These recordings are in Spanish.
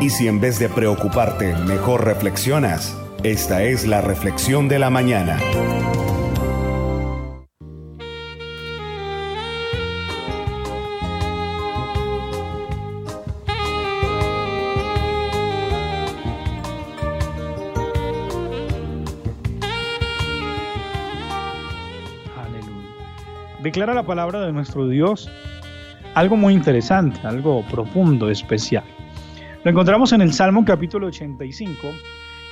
Y si en vez de preocuparte, mejor reflexionas, esta es la reflexión de la mañana. declara la palabra de nuestro Dios algo muy interesante, algo profundo, especial. Lo encontramos en el Salmo capítulo 85,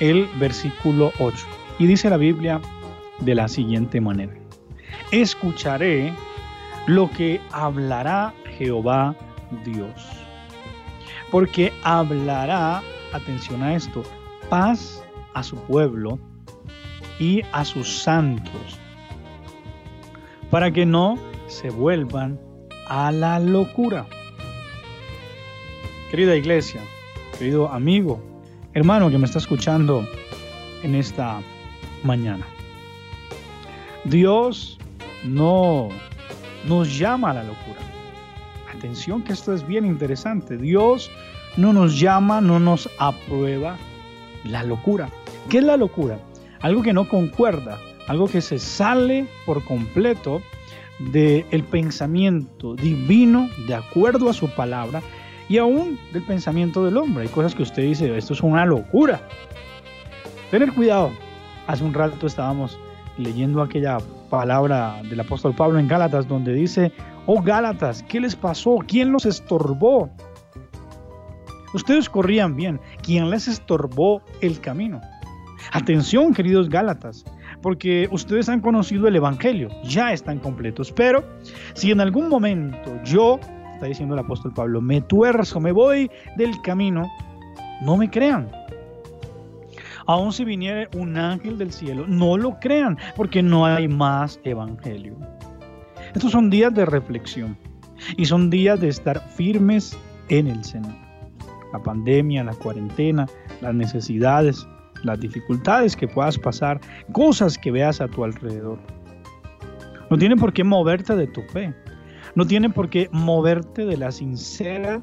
el versículo 8. Y dice la Biblia de la siguiente manera. Escucharé lo que hablará Jehová Dios. Porque hablará, atención a esto, paz a su pueblo y a sus santos para que no se vuelvan a la locura. Querida iglesia, querido amigo, hermano que me está escuchando en esta mañana. Dios no nos llama a la locura. Atención que esto es bien interesante. Dios no nos llama, no nos aprueba la locura. ¿Qué es la locura? Algo que no concuerda algo que se sale por completo del pensamiento divino de acuerdo a su palabra y aún del pensamiento del hombre. Hay cosas que usted dice, esto es una locura. Tener cuidado. Hace un rato estábamos leyendo aquella palabra del apóstol Pablo en Gálatas donde dice, oh Gálatas, ¿qué les pasó? ¿Quién los estorbó? Ustedes corrían bien. ¿Quién les estorbó el camino? Atención, queridos Gálatas porque ustedes han conocido el Evangelio, ya están completos. Pero si en algún momento yo, está diciendo el apóstol Pablo, me tuerzo, me voy del camino, no me crean. Aun si viniera un ángel del cielo, no lo crean, porque no hay más Evangelio. Estos son días de reflexión y son días de estar firmes en el Señor. La pandemia, la cuarentena, las necesidades, las dificultades que puedas pasar, cosas que veas a tu alrededor. No tiene por qué moverte de tu fe. No tiene por qué moverte de la sincera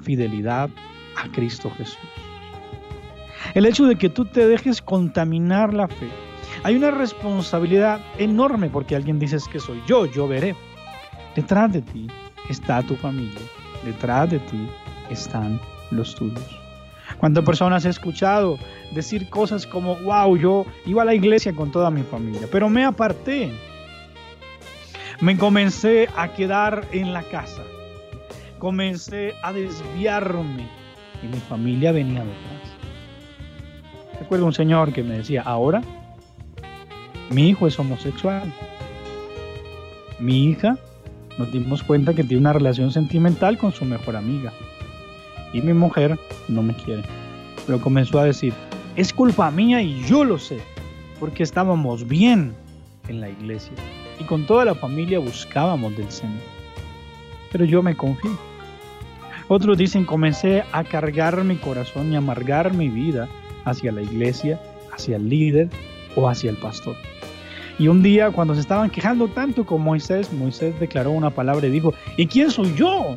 fidelidad a Cristo Jesús. El hecho de que tú te dejes contaminar la fe. Hay una responsabilidad enorme porque alguien dice que soy yo, yo veré. Detrás de ti está tu familia. Detrás de ti están los tuyos. ¿Cuántas personas he escuchado decir cosas como, wow, yo iba a la iglesia con toda mi familia, pero me aparté? Me comencé a quedar en la casa. Comencé a desviarme y mi familia venía detrás. Recuerdo un señor que me decía, ahora mi hijo es homosexual. Mi hija nos dimos cuenta que tiene una relación sentimental con su mejor amiga y mi mujer no me quiere. Pero comenzó a decir, es culpa mía y yo lo sé, porque estábamos bien en la iglesia y con toda la familia buscábamos del Señor. Pero yo me confío. Otros dicen, comencé a cargar mi corazón y amargar mi vida hacia la iglesia, hacia el líder o hacia el pastor. Y un día cuando se estaban quejando tanto con Moisés, Moisés declaró una palabra y dijo, ¿y quién soy yo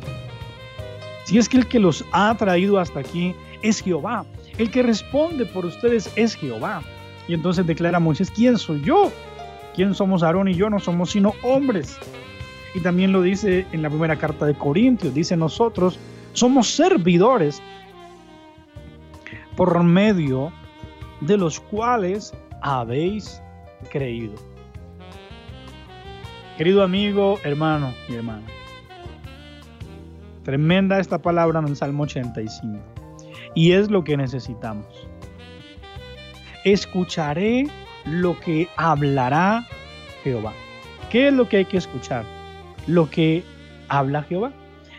si es que el que los ha traído hasta aquí es Jehová, el que responde por ustedes es Jehová. Y entonces declara Moisés, ¿quién soy yo? ¿Quién somos Aarón y yo? No somos sino hombres. Y también lo dice en la primera carta de Corintios, dice nosotros somos servidores por medio de los cuales habéis creído. Querido amigo, hermano y hermana, Tremenda esta palabra en el Salmo 85. Y es lo que necesitamos. Escucharé lo que hablará Jehová. ¿Qué es lo que hay que escuchar? Lo que habla Jehová.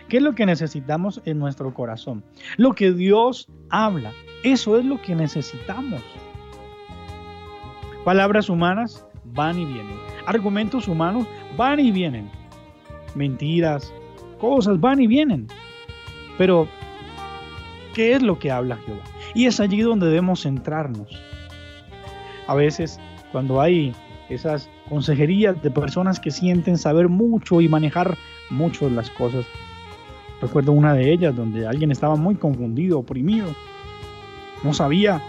¿Qué es lo que necesitamos en nuestro corazón? Lo que Dios habla. Eso es lo que necesitamos. Palabras humanas van y vienen. Argumentos humanos van y vienen. Mentiras, cosas van y vienen. Pero, ¿qué es lo que habla Jehová? Y es allí donde debemos centrarnos. A veces, cuando hay esas consejerías de personas que sienten saber mucho y manejar mucho las cosas, Recuerdo una de ellas donde alguien estaba muy confundido, oprimido, no sabía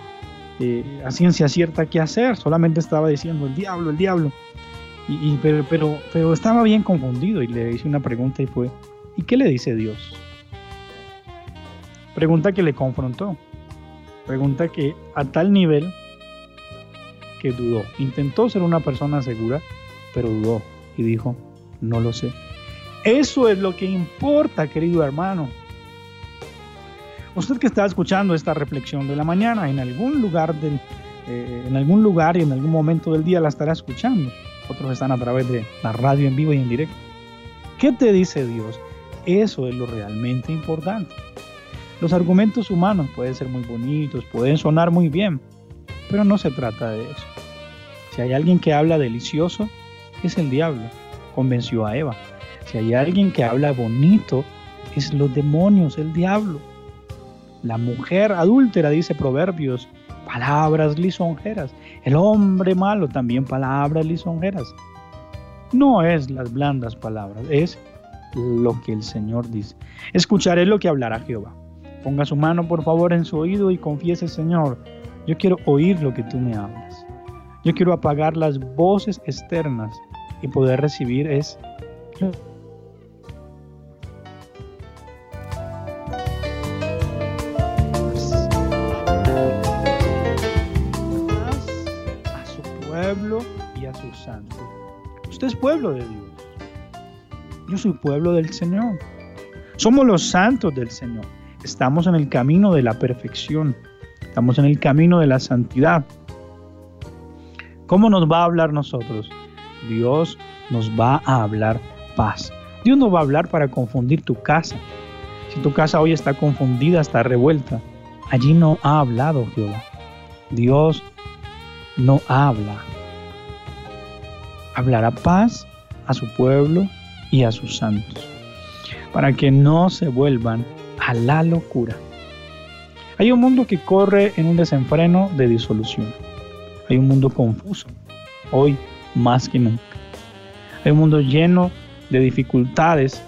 eh, a ciencia cierta qué hacer, solamente estaba diciendo el diablo, el diablo. Y, pero, pero, pero estaba bien confundido y le hice una pregunta y fue, ¿y qué le dice Dios? Pregunta que le confrontó. Pregunta que a tal nivel que dudó. Intentó ser una persona segura, pero dudó y dijo, no lo sé. Eso es lo que importa, querido hermano. Usted que está escuchando esta reflexión de la mañana, en algún lugar del, eh, en algún lugar y en algún momento del día la estará escuchando. Otros están a través de la radio en vivo y en directo. ¿Qué te dice Dios? Eso es lo realmente importante. Los argumentos humanos pueden ser muy bonitos, pueden sonar muy bien, pero no se trata de eso. Si hay alguien que habla delicioso, es el diablo. Convenció a Eva. Si hay alguien que habla bonito, es los demonios, el diablo. La mujer adúltera, dice Proverbios, palabras lisonjeras. El hombre malo también palabras lisonjeras. No es las blandas palabras, es lo que el Señor dice. Escucharé lo que hablará Jehová. Ponga su mano por favor en su oído y confiese, Señor, yo quiero oír lo que tú me hablas. Yo quiero apagar las voces externas y poder recibir es y a sus santos. Usted es pueblo de Dios. Yo soy pueblo del Señor. Somos los santos del Señor. Estamos en el camino de la perfección. Estamos en el camino de la santidad. ¿Cómo nos va a hablar nosotros? Dios nos va a hablar paz. Dios no va a hablar para confundir tu casa. Si tu casa hoy está confundida, está revuelta, allí no ha hablado Jehová. Dios no habla hablará paz a su pueblo y a sus santos, para que no se vuelvan a la locura. Hay un mundo que corre en un desenfreno de disolución. Hay un mundo confuso, hoy más que nunca. Hay un mundo lleno de dificultades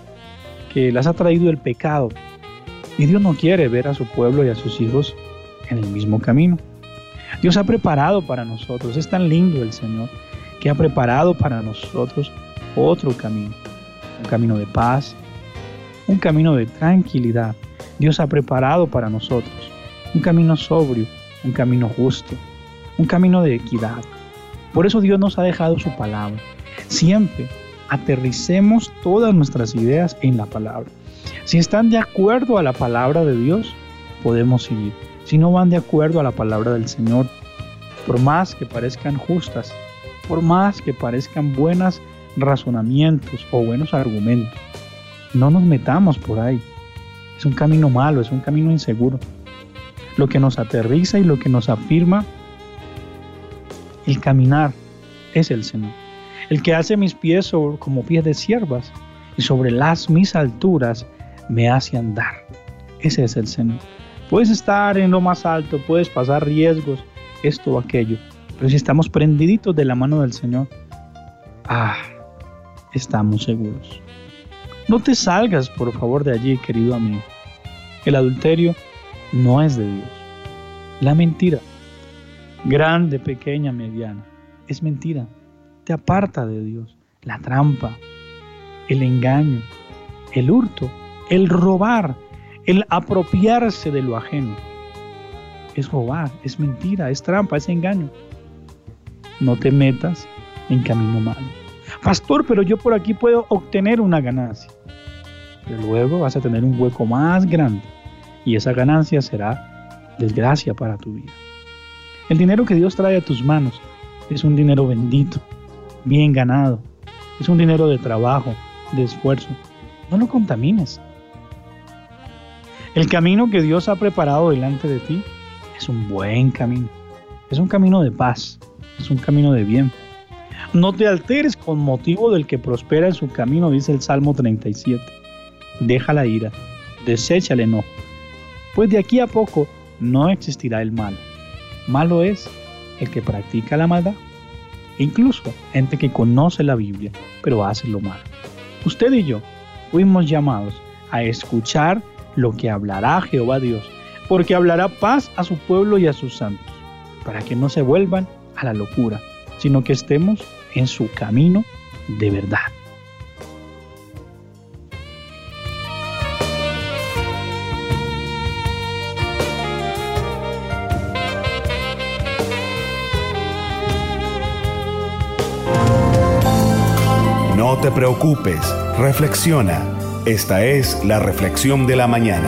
que las ha traído el pecado. Y Dios no quiere ver a su pueblo y a sus hijos en el mismo camino. Dios ha preparado para nosotros, es tan lindo el Señor, que ha preparado para nosotros otro camino, un camino de paz, un camino de tranquilidad. Dios ha preparado para nosotros un camino sobrio, un camino justo, un camino de equidad. Por eso Dios nos ha dejado su palabra. Siempre aterricemos todas nuestras ideas en la palabra. Si están de acuerdo a la palabra de Dios, podemos seguir. Si no van de acuerdo a la palabra del Señor, por más que parezcan justas, por más que parezcan buenos razonamientos o buenos argumentos. No nos metamos por ahí. Es un camino malo, es un camino inseguro. Lo que nos aterriza y lo que nos afirma el caminar es el Señor. El que hace mis pies como pies de siervas y sobre las mis alturas me hace andar. Ese es el Señor. Puedes estar en lo más alto, puedes pasar riesgos, esto o aquello, pero si estamos prendiditos de la mano del Señor, ah, estamos seguros. No te salgas, por favor, de allí, querido amigo. El adulterio no es de Dios. La mentira, grande, pequeña, mediana, es mentira. Te aparta de Dios. La trampa, el engaño, el hurto, el robar, el apropiarse de lo ajeno. Es robar, es mentira, es trampa, es engaño no te metas en camino malo. Pastor, pero yo por aquí puedo obtener una ganancia. Pero luego vas a tener un hueco más grande y esa ganancia será desgracia para tu vida. El dinero que Dios trae a tus manos es un dinero bendito, bien ganado. Es un dinero de trabajo, de esfuerzo. No lo contamines. El camino que Dios ha preparado delante de ti es un buen camino. Es un camino de paz, es un camino de bien. No te alteres con motivo del que prospera en su camino, dice el Salmo 37. Deja la ira, desecha el enojo, pues de aquí a poco no existirá el malo. Malo es el que practica la maldad, e incluso gente que conoce la Biblia, pero hace lo malo. Usted y yo fuimos llamados a escuchar lo que hablará Jehová Dios, porque hablará paz a su pueblo y a sus santos, para que no se vuelvan a la locura, sino que estemos en su camino de verdad. te preocupes, reflexiona. Esta es la reflexión de la mañana.